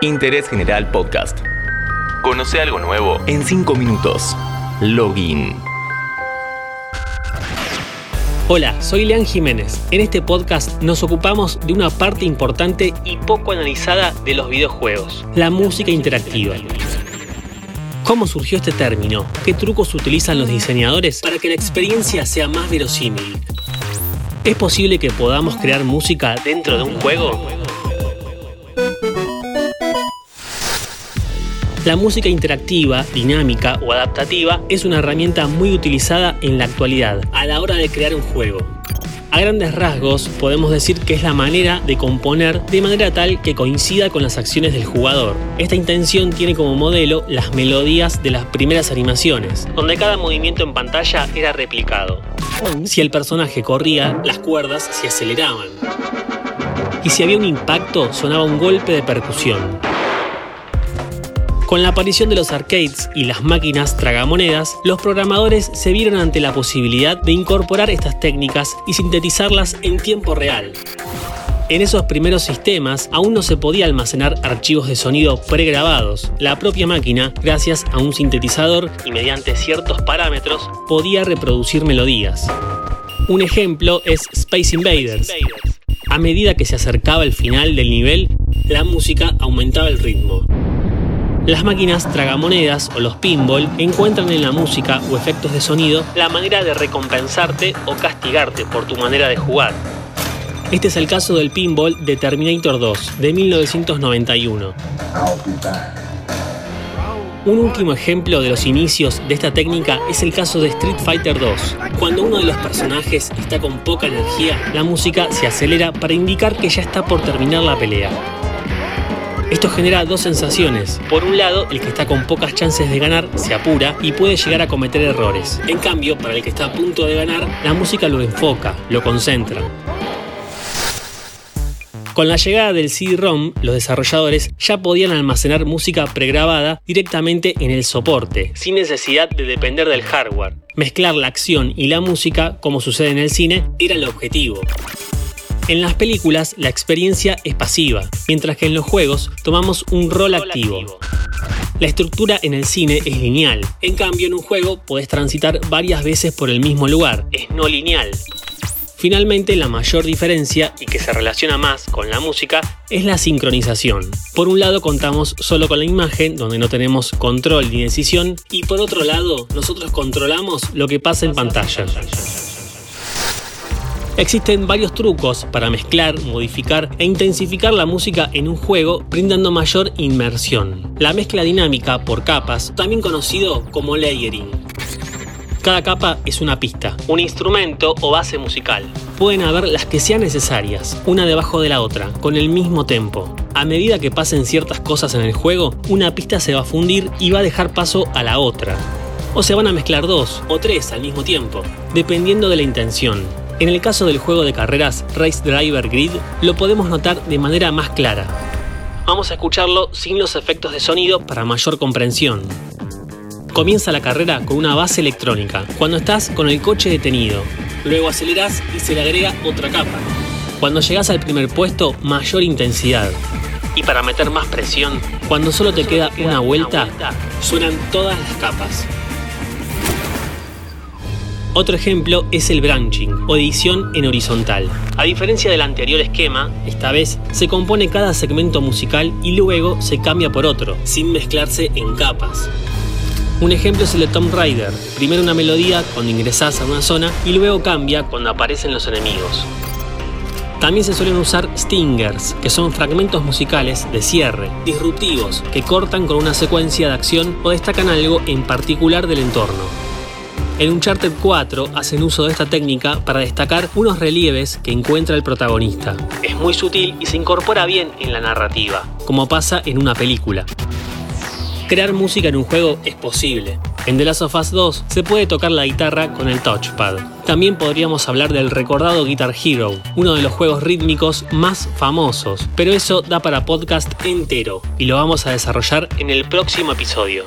Interés General Podcast. Conoce algo nuevo en 5 minutos. Login. Hola, soy Leán Jiménez. En este podcast nos ocupamos de una parte importante y poco analizada de los videojuegos, la música interactiva. ¿Cómo surgió este término? ¿Qué trucos utilizan los diseñadores para que la experiencia sea más verosímil? ¿Es posible que podamos crear música dentro de un juego? La música interactiva, dinámica o adaptativa es una herramienta muy utilizada en la actualidad a la hora de crear un juego. A grandes rasgos podemos decir que es la manera de componer de manera tal que coincida con las acciones del jugador. Esta intención tiene como modelo las melodías de las primeras animaciones, donde cada movimiento en pantalla era replicado. Si el personaje corría, las cuerdas se aceleraban. Y si había un impacto, sonaba un golpe de percusión. Con la aparición de los arcades y las máquinas tragamonedas, los programadores se vieron ante la posibilidad de incorporar estas técnicas y sintetizarlas en tiempo real. En esos primeros sistemas aún no se podía almacenar archivos de sonido pregrabados. La propia máquina, gracias a un sintetizador y mediante ciertos parámetros, podía reproducir melodías. Un ejemplo es Space Invaders. A medida que se acercaba el final del nivel, la música aumentaba el ritmo. Las máquinas tragamonedas o los pinball encuentran en la música o efectos de sonido la manera de recompensarte o castigarte por tu manera de jugar. Este es el caso del pinball de Terminator 2 de 1991. Un último ejemplo de los inicios de esta técnica es el caso de Street Fighter 2. Cuando uno de los personajes está con poca energía, la música se acelera para indicar que ya está por terminar la pelea. Esto genera dos sensaciones. Por un lado, el que está con pocas chances de ganar se apura y puede llegar a cometer errores. En cambio, para el que está a punto de ganar, la música lo enfoca, lo concentra. Con la llegada del CD-ROM, los desarrolladores ya podían almacenar música pregrabada directamente en el soporte, sin necesidad de depender del hardware. Mezclar la acción y la música, como sucede en el cine, era el objetivo. En las películas la experiencia es pasiva, mientras que en los juegos tomamos un rol activo. La estructura en el cine es lineal, en cambio en un juego podés transitar varias veces por el mismo lugar, es no lineal. Finalmente, la mayor diferencia, y que se relaciona más con la música, es la sincronización. Por un lado contamos solo con la imagen, donde no tenemos control ni decisión, y por otro lado, nosotros controlamos lo que pasa en pantalla. Existen varios trucos para mezclar, modificar e intensificar la música en un juego brindando mayor inmersión. La mezcla dinámica por capas, también conocido como layering. Cada capa es una pista, un instrumento o base musical. Pueden haber las que sean necesarias, una debajo de la otra, con el mismo tempo. A medida que pasen ciertas cosas en el juego, una pista se va a fundir y va a dejar paso a la otra. O se van a mezclar dos o tres al mismo tiempo, dependiendo de la intención. En el caso del juego de carreras Race Driver Grid, lo podemos notar de manera más clara. Vamos a escucharlo sin los efectos de sonido para mayor comprensión. Comienza la carrera con una base electrónica, cuando estás con el coche detenido. Luego aceleras y se le agrega otra capa. Cuando llegas al primer puesto, mayor intensidad. Y para meter más presión, cuando solo te queda una vuelta, suenan todas las capas. Otro ejemplo es el branching o edición en horizontal. A diferencia del anterior esquema, esta vez se compone cada segmento musical y luego se cambia por otro, sin mezclarse en capas. Un ejemplo es el de Tomb Raider. Primero una melodía cuando ingresas a una zona y luego cambia cuando aparecen los enemigos. También se suelen usar stingers, que son fragmentos musicales de cierre, disruptivos, que cortan con una secuencia de acción o destacan algo en particular del entorno. En Uncharted 4 hacen uso de esta técnica para destacar unos relieves que encuentra el protagonista. Es muy sutil y se incorpora bien en la narrativa, como pasa en una película. Crear música en un juego es posible. En The Last of Us 2 se puede tocar la guitarra con el touchpad. También podríamos hablar del recordado Guitar Hero, uno de los juegos rítmicos más famosos, pero eso da para podcast entero y lo vamos a desarrollar en el próximo episodio.